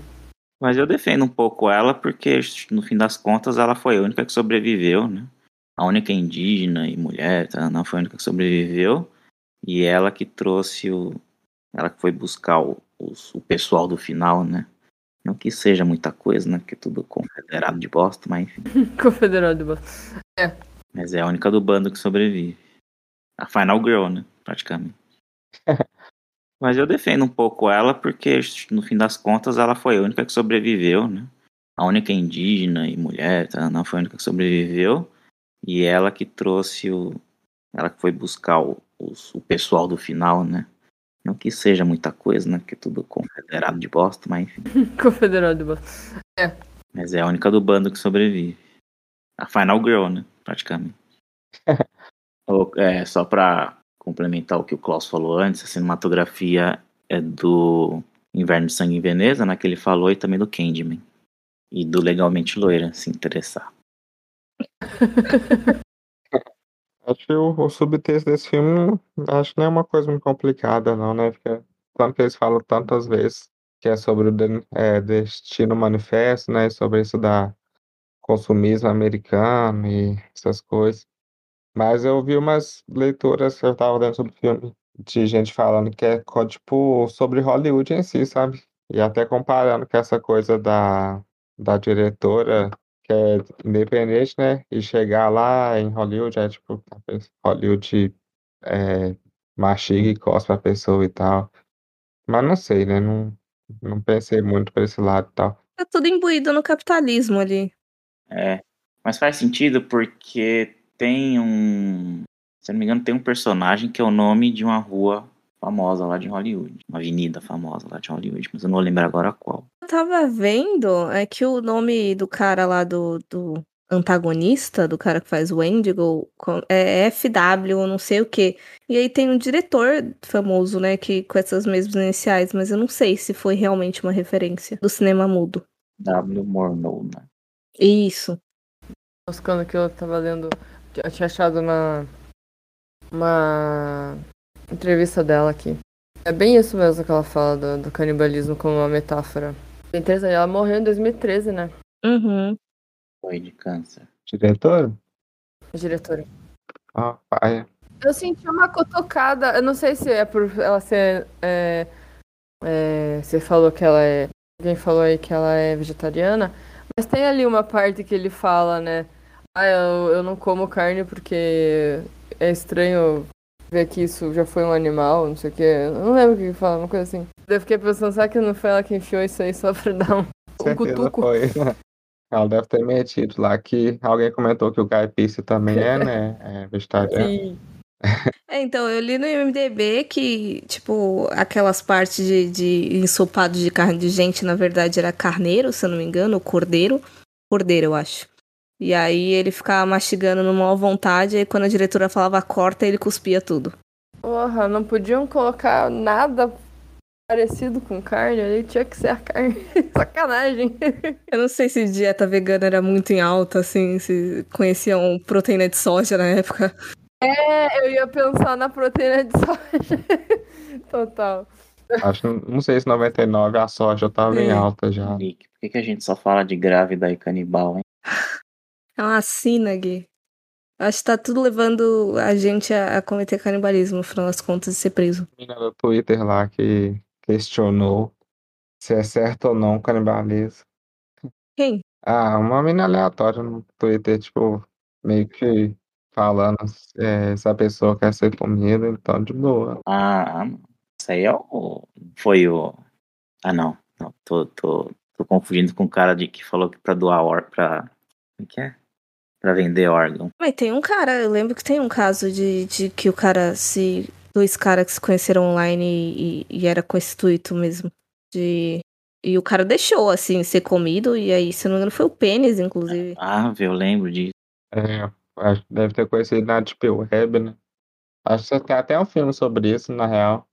Mas eu defendo um pouco ela, porque no fim das contas ela foi a única que sobreviveu, né? A única indígena e mulher, tá? não foi a única que sobreviveu. E ela que trouxe o. Ela que foi buscar o, os- o pessoal do final, né? Não que seja muita coisa, né? Porque tudo confederado de bosta, mas enfim. Confederado de Boa. Mas é a única do bando que sobrevive. A Final Girl, né? Praticamente. Mas eu defendo um pouco ela porque, no fim das contas, ela foi a única que sobreviveu, né? A única indígena e mulher, tá? não foi a única que sobreviveu. E ela que trouxe o. Ela que foi buscar o, os- o pessoal do final, né? Não que seja muita coisa, né? Porque tudo confederado de bosta, mas enfim. Confederado de Boa. Mas é a única do bando que sobrevive. A Final Girl, né? Praticamente. É, só pra complementar o que o Klaus falou antes, a cinematografia é do Inverno de Sangue em Veneza, né? Que ele falou, e também do Candyman. E do Legalmente Loira, se interessar. Acho que o, o subtexto desse filme, acho que não é uma coisa muito complicada, não, né? Porque tanto que eles falam tantas vezes que é sobre o de- é, destino manifesto, né? Sobre isso da consumismo americano e essas coisas. Mas eu vi umas leituras que eu tava dentro sobre o filme, de gente falando que é, co- tipo, sobre Hollywood em si, sabe? E até comparando com essa coisa da, da diretora, que é independente, né? E chegar lá em Hollywood, é tipo, a pe- Hollywood é, mastiga e cospe a pessoa e tal. Mas não sei, né? Não, não pensei muito pra esse lado e tal. Tá tudo imbuído no capitalismo ali. É. Mas faz sentido porque tem um. Se eu não me engano, tem um personagem que é o nome de uma rua famosa lá de Hollywood. Uma avenida famosa lá de Hollywood, mas eu não vou lembrar agora qual. Eu tava vendo é que o nome do cara lá do, do antagonista, do cara que faz o Wendigo, é FW, não sei o quê. E aí tem um diretor famoso, né, que com essas mesmas iniciais, mas eu não sei se foi realmente uma referência do cinema mudo. W. Morneau, né? Isso. Buscando que eu tava lendo. Eu tinha achado na, uma entrevista dela aqui. É bem isso mesmo que ela fala do, do canibalismo como uma metáfora. Tem três anos, ela morreu em 2013, né? Uhum. Foi de câncer. Diretor? A diretora. Ó, pai. Eu senti uma cutucada, eu não sei se é por ela ser. é, é, você falou que ela é. Alguém falou aí que ela é vegetariana, mas tem ali uma parte que ele fala, né? Ah, eu, eu não como carne porque é estranho ver que isso já foi um animal, não sei o que. Eu não lembro o que fala, uma coisa assim. Eu fiquei pensando, será que não foi ela que enfiou isso aí só pra dar um, um cutuco? foi. Ela deve ter metido lá que alguém comentou que o caipista também é, né? É vegetariano. Sim. É, então, eu li no IMDB que, tipo, aquelas partes de, de ensopado de carne de gente, na verdade, era carneiro, se eu não me engano, ou cordeiro. Cordeiro, eu acho. E aí ele ficava mastigando numa maior vontade, e quando a diretora falava corta, ele cuspia tudo. Porra, não podiam colocar nada parecido com carne ali, tinha que ser a carne. Sacanagem. Eu não sei se dieta vegana era muito em alta, assim, se conheciam proteína de soja na época. É, eu ia pensar na proteína de soja. Total. Acho, não sei se 99 a soja tava em É. alta já. Nick, por que, que a gente só fala de grávida e canibal, hein? É uma sina, Gui. Acho que tá tudo levando a gente a, a cometer canibalismo, no final das contas, e ser preso. menina do Twitter lá que questionou se é certo ou não o canibalismo. Quem? Ah, uma menina aleatória no Twitter, tipo, meio que falando é, se a pessoa quer ser comida, então de boa. Ah. Isso aí é o. Foi o. Ah, não. Não, tô, tô, tô confundindo com o cara de que falou que pra doar órgão. Pra. O que é? Pra vender órgão. Mas tem um cara, eu lembro que tem um caso de, de que o cara se. Dois caras que se conheceram online e, e- era com esse intuito mesmo. De. E o cara deixou, assim, ser comido, e aí, se eu não me engano, foi o pênis, inclusive. Ah, eu lembro disso. É, acho que deve ter conhecido na Deep Web, né? Acho que tem até um filme sobre isso, na real.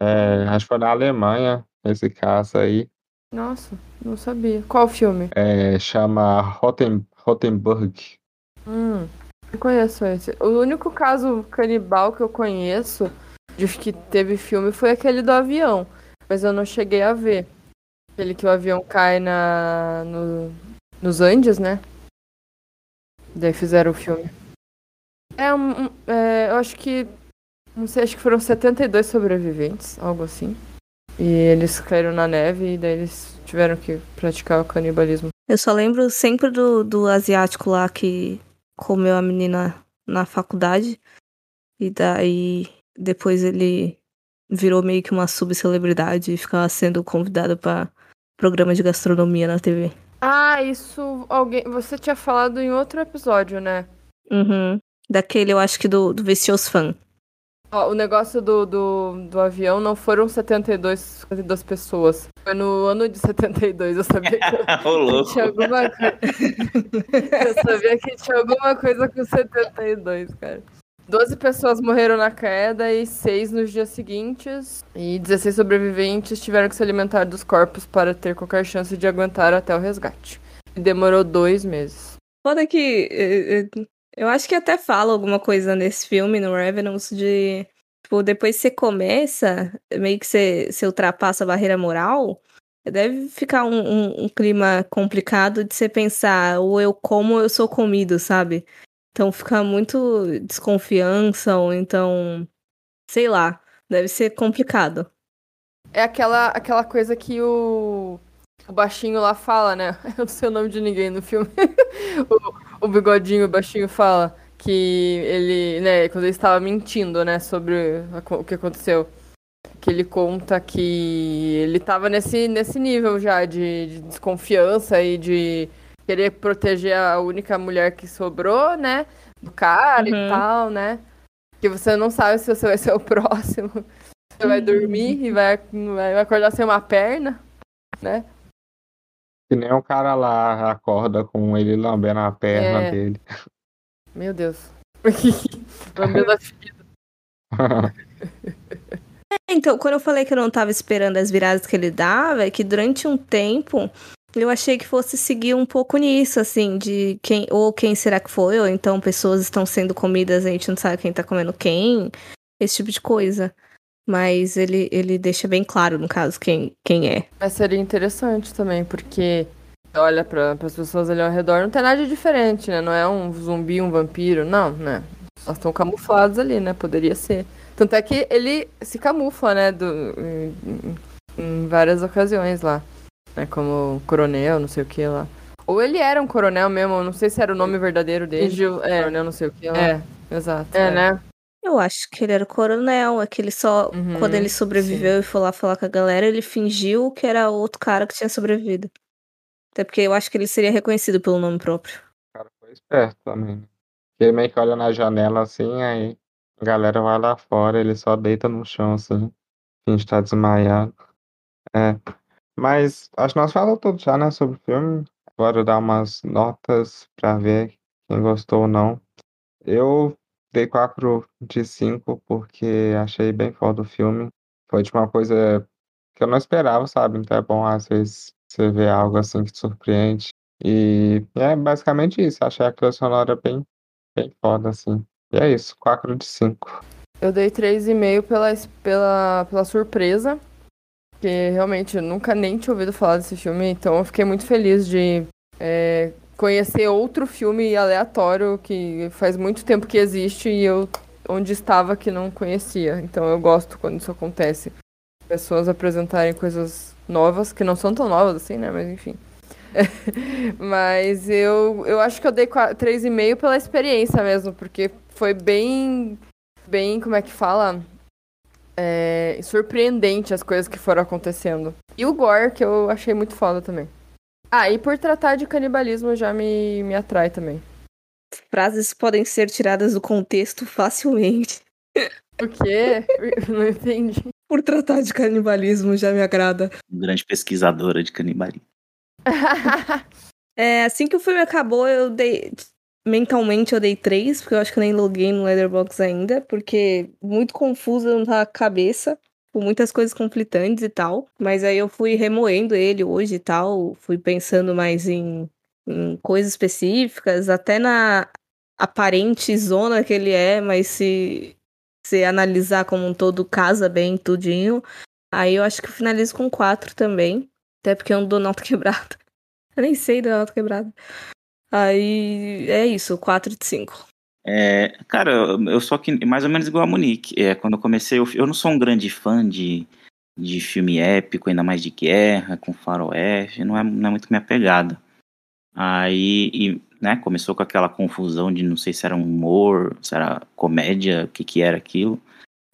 É, acho que foi na Alemanha, esse caso aí. Nossa, não sabia. Qual filme? É, chama Roten, Rotenburg. Hum, não conheço esse. O único caso canibal que eu conheço de que teve filme foi aquele do avião. Mas eu não cheguei a ver. Aquele que o avião cai na, no, nos Andes, né? Daí fizeram o filme. É um- é, eu acho que. Não sei, acho que foram 72 sobreviventes, algo assim. E eles caíram na neve e daí eles tiveram que praticar o canibalismo. Eu só lembro sempre do, do asiático lá que comeu a menina na faculdade. E daí depois ele virou meio que uma subcelebridade e ficava sendo convidado pra programa de gastronomia na TV. Ah, isso alguém. Você tinha falado em outro episódio, né? Uhum. Daquele, eu acho que do, do Vicious Fan. Ó, o negócio do, do, do avião não foram 72, 72 pessoas. Foi no ano de 72. Eu sabia que, Ô, que tinha alguma coisa. eu sabia que tinha alguma coisa com 72, cara. 12 pessoas morreram na queda e 6 nos dias seguintes. E 16 sobreviventes tiveram que se alimentar dos corpos para ter qualquer chance de aguentar até o resgate. E demorou dois meses. Foda que. Eu acho que até fala alguma coisa nesse filme, no Revenant, de. Tipo, depois que você começa, meio que você, você ultrapassa a barreira moral, deve ficar um, um- um clima complicado de você pensar, ou eu como ou eu sou comido, sabe? Então fica muito desconfiança, ou então. Sei lá. Deve ser complicado. É aquela, aquela coisa que o, o baixinho lá fala, né? Eu não sei o nome de ninguém no filme. o, o bigodinho, baixinho fala que ele, né, quando ele estava mentindo, né, sobre o que aconteceu. Que ele conta que ele estava nesse, nesse nível já de, de desconfiança e de querer proteger a única mulher que sobrou, né? Do cara e Uhum. tal, né? Que você não sabe se você vai ser o próximo. Você vai dormir e vai, vai acordar sem uma perna, né? Que nem o cara lá acorda com ele lambendo a perna É. dele. Meu Deus. Lambendo a ferida. Então, quando eu falei que eu não tava esperando as viradas que ele dava, é que durante um tempo Eu achei que fosse seguir um pouco nisso, assim, de quem ou quem será que foi, ou então pessoas estão sendo comidas, a gente não sabe quem tá comendo quem, esse tipo de coisa. Mas ele, ele deixa bem claro, no caso, quem, quem é. Mas seria interessante também, porque olha para as pessoas ali ao redor, não tem nada de diferente, né? Não é um zumbi, um vampiro, não, né? Elas estão camufladas ali, né? Poderia ser. Tanto é que ele se camufla, né? Do, em, em várias ocasiões lá. Né? Como coronel, não sei o que lá. Ou ele era um coronel mesmo, não sei se era o nome verdadeiro dele. Fingiu, é, coronel, não sei o que lá. É, exato. É, é. né? Eu acho que ele era coronel, é que ele só, uhum, quando ele sobreviveu sim. e foi lá falar com a galera, ele fingiu que era outro cara que tinha sobrevivido. Até porque eu acho que ele seria reconhecido pelo nome próprio. O cara foi esperto também. Ele meio que olha na janela assim, aí a galera vai lá fora, ele só deita no chão, assim, finge estar desmaiado. É. Mas acho que nós falamos tudo já, né, sobre o filme. Agora dar umas notas pra ver quem gostou ou não. Eu dei 4 de 5 porque achei bem foda o filme. Foi de uma coisa que eu não esperava, sabe? Então é bom às vezes você ver algo assim que te surpreende. E é basicamente isso. Achei a trilha sonora bem, bem foda, assim. E é isso, 4 de 5. Eu dei 3,5 pela, pela, pela surpresa. Porque realmente eu nunca nem tinha ouvido falar desse filme, então eu fiquei muito feliz de é, conhecer outro filme aleatório que faz muito tempo que existe e eu onde estava que não conhecia. Então eu gosto quando isso acontece. Pessoas apresentarem coisas novas, que não são tão novas assim, né? Mas enfim. Mas eu, eu acho que eu dei 3,5 pela experiência mesmo, porque foi bem. Bem, como é que fala? É, surpreendente as coisas que foram acontecendo. E o gore, que eu achei muito foda também. Ah, e por tratar de canibalismo já me, me atrai também. Frases podem ser tiradas do contexto facilmente. O quê? Não entendi. Por tratar de canibalismo já me agrada. Grande pesquisadora de canibalismo. é, assim que o filme acabou, eu dei. Mentalmente eu dei três, porque eu acho que eu nem loguei no Letterboxd ainda, porque muito confusa na cabeça muitas coisas conflitantes e tal. Mas aí eu fui remoendo ele hoje e tal, fui pensando mais em, em coisas específicas, até na aparente zona que ele é, mas se se analisar como um todo, casa bem tudinho. Aí eu acho que eu finalizo com quatro também. Até porque eu não dou nota quebrada. Eu nem sei da nota quebrada. Aí é isso, 4 de 5. É, cara, eu sou aqui, mais ou menos igual a Monique. É, quando eu comecei, eu, eu não sou um grande fã de, de filme épico, ainda mais de guerra, com faroeste, não é, não é muito minha pegada. Aí, e, né, começou com aquela confusão de não sei se era humor, se era comédia, o que que era aquilo.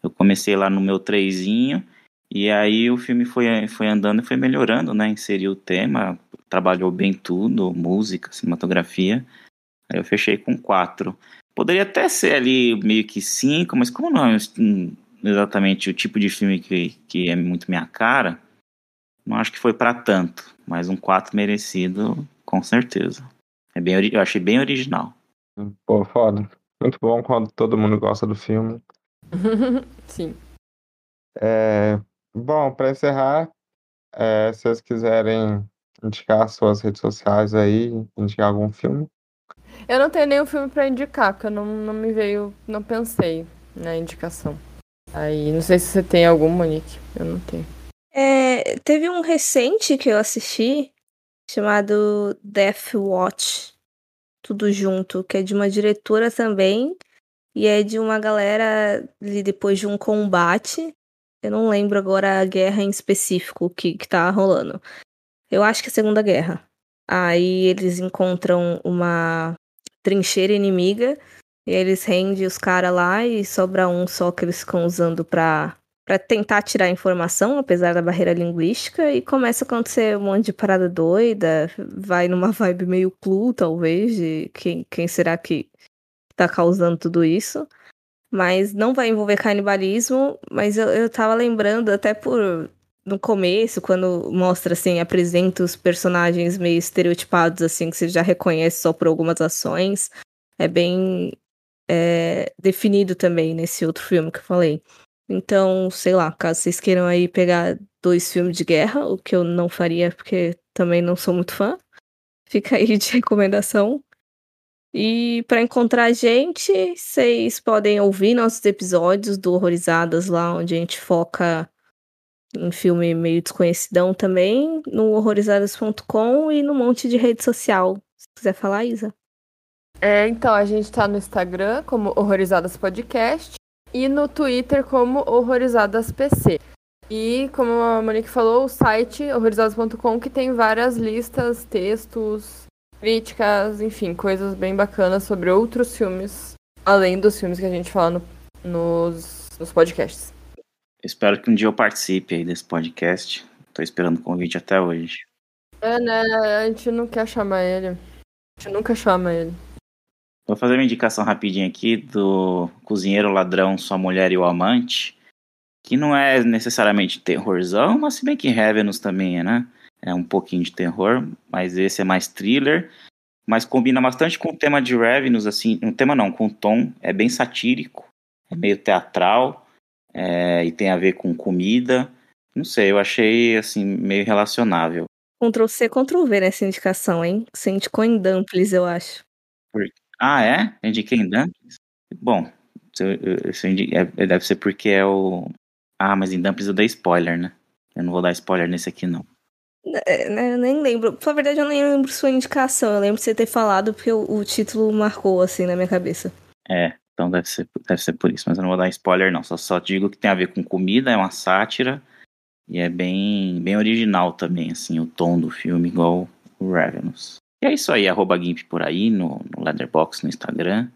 Eu comecei lá no meu trezinho, e aí o filme foi, foi andando e foi melhorando, né, inseriu o tema, trabalhou bem tudo, música, cinematografia. Aí eu fechei com quatro. Poderia até ser ali meio que cinco, mas como não é exatamente o tipo de filme que, que é muito minha cara, não acho que foi para tanto. Mas um quatro merecido, com certeza. É bem, eu achei bem original. Pô, foda. Muito bom quando todo mundo gosta do filme. Sim. É, bom, para encerrar, é, se vocês quiserem indicar suas redes sociais aí, indicar algum filme. Eu não tenho nenhum filme para indicar, porque eu não, não me veio, não pensei na indicação. Aí, não sei se você tem algum, Monique. Eu não tenho. É, teve um recente que eu assisti chamado Death Watch, tudo junto, que é de uma diretora também e é de uma galera depois de um combate. Eu não lembro agora a guerra em específico que, que tá rolando. Eu acho que é a Segunda Guerra. Aí eles encontram uma trincheira inimiga. E eles rendem os caras lá e sobra um só que eles ficam usando pra, pra tentar tirar informação, apesar da barreira linguística. E começa a acontecer um monte de parada doida. Vai numa vibe meio clue, talvez, de quem, quem será que tá causando tudo isso. Mas não vai envolver canibalismo. Mas eu, eu tava lembrando, até por no começo, quando mostra assim, apresenta os personagens meio estereotipados, assim, que você já reconhece só por algumas ações, é bem é, definido também nesse outro filme que eu falei. Então, sei lá, caso vocês queiram aí pegar dois filmes de guerra, o que eu não faria, porque também não sou muito fã. Fica aí de recomendação. E para encontrar a gente, vocês podem ouvir nossos episódios do Horrorizadas lá, onde a gente foca em filme meio desconhecidão também, no horrorizadas.com e no monte de rede social. Se quiser falar, Isa. É, então, a gente tá no Instagram como Horrorizadas Podcast e no Twitter como Horrorizadas PC. E, como a Monique falou, o site horrorizadas.com que tem várias listas, textos, críticas, enfim, coisas bem bacanas sobre outros filmes, além dos filmes que a gente fala no, nos, nos podcasts. Espero que um dia eu participe aí desse podcast. Tô esperando o convite até hoje. É, né? A gente não quer chamar ele. A gente nunca chama ele. Vou fazer uma indicação rapidinha aqui do Cozinheiro Ladrão, Sua Mulher e o Amante, que não é necessariamente terrorzão, mas se bem que Revenus também é, né? É um pouquinho de terror, mas esse é mais thriller, mas combina bastante com o tema de Revenus, assim, um tema não, com o tom, é bem satírico, é meio teatral, é, e tem a ver com comida. Não sei, eu achei assim meio relacionável. Ctrl C, Ctrl V nessa indicação, hein? Você indicou em Dumplings, eu acho. Ah, é? Indiquei em Dumplings? Bom, é, deve ser porque é o. Ah, mas em Dumplings eu dei spoiler, né? Eu não vou dar spoiler nesse aqui, não. É, né, eu nem lembro. Na verdade, eu nem lembro sua indicação. Eu lembro de você ter falado porque o, o título marcou assim na minha cabeça. É, então deve ser, deve ser por isso, mas eu não vou dar spoiler não. Só, só digo que tem a ver com comida, é uma sátira e é bem, bem original também, assim, o tom do filme, igual o Ravenous. E é isso aí, arroba Gimp por aí, no, no Leatherbox no Instagram.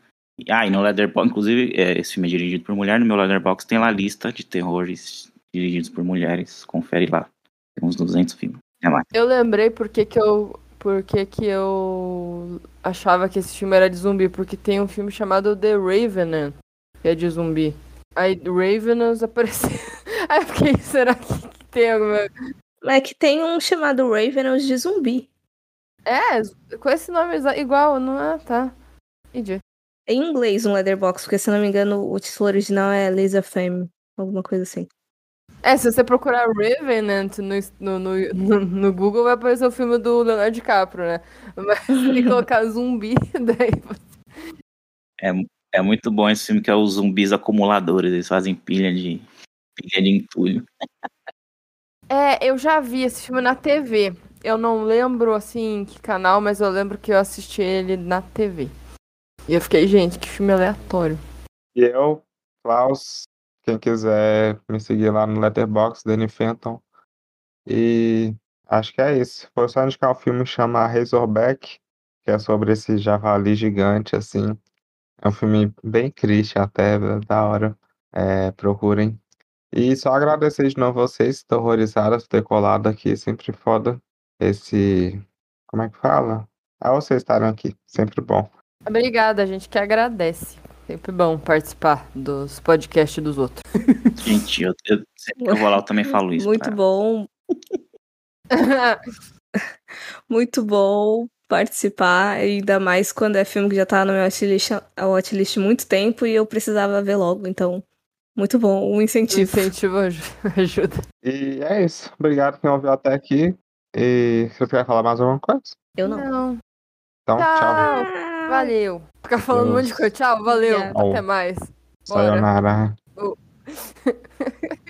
Ah, e no Leatherbox, inclusive, é, esse filme é dirigido por mulher, no meu Leatherbox tem lá a lista de terrores dirigidos por mulheres, confere lá. Tem uns 200 filmes. É lá. Eu lembrei porque que eu por que, que eu achava que esse filme era de zumbi, porque tem um filme chamado The Ravenant, que é de zumbi. Aí Ravenous apareceu. Aí eu fiquei, será que tem alguma. É que tem um chamado Ravenous de zumbi. É, com esse nome igual, não é? Tá. Entendi. Em inglês um Leatherbox, porque se não me engano o título original é Laser Fame, alguma coisa assim. É, se você procurar Revenant no, no, no, no, Google, vai aparecer o filme do Leonardo DiCaprio, né? Mas se colocar zumbi, daí você... É, é muito bom esse filme que é os zumbis acumuladores, eles fazem pilha de, pilha de entulho. É, eu já vi esse filme na TV. Eu não lembro, assim, que canal, mas eu lembro que eu assisti ele na TV. E eu fiquei, gente, que filme aleatório. E eu, Klaus, quem quiser me seguir lá no Letterboxd, Danny Fenton. E acho que é isso. Foi só indicar um filme que chama Razorback, que é sobre esse javali gigante, assim. É um filme bem triste até, da hora. É, procurem. E só agradecer de novo vocês, estou horrorizados por ter colado aqui, sempre foda. Esse. Como é que fala? Ah, vocês estarem aqui, sempre bom. Obrigada, a gente que agradece. Sempre bom participar dos podcasts dos outros. Gente, eu, eu sempre que eu vou lá eu também falo isso. Muito bom. Muito bom participar, ainda mais quando é filme que já tá no meu watchlist, watchlist há muito tempo e eu precisava ver logo, então muito bom, um incentivo. O incentivo ajuda. E é isso. Obrigado quem ouviu até aqui. E você quer falar mais alguma coisa? Eu não. não. Então, tchau. tchau. Valeu. Ficar falando um monte de coisa. Tchau, valeu. Até mais. Bora. Sayonara.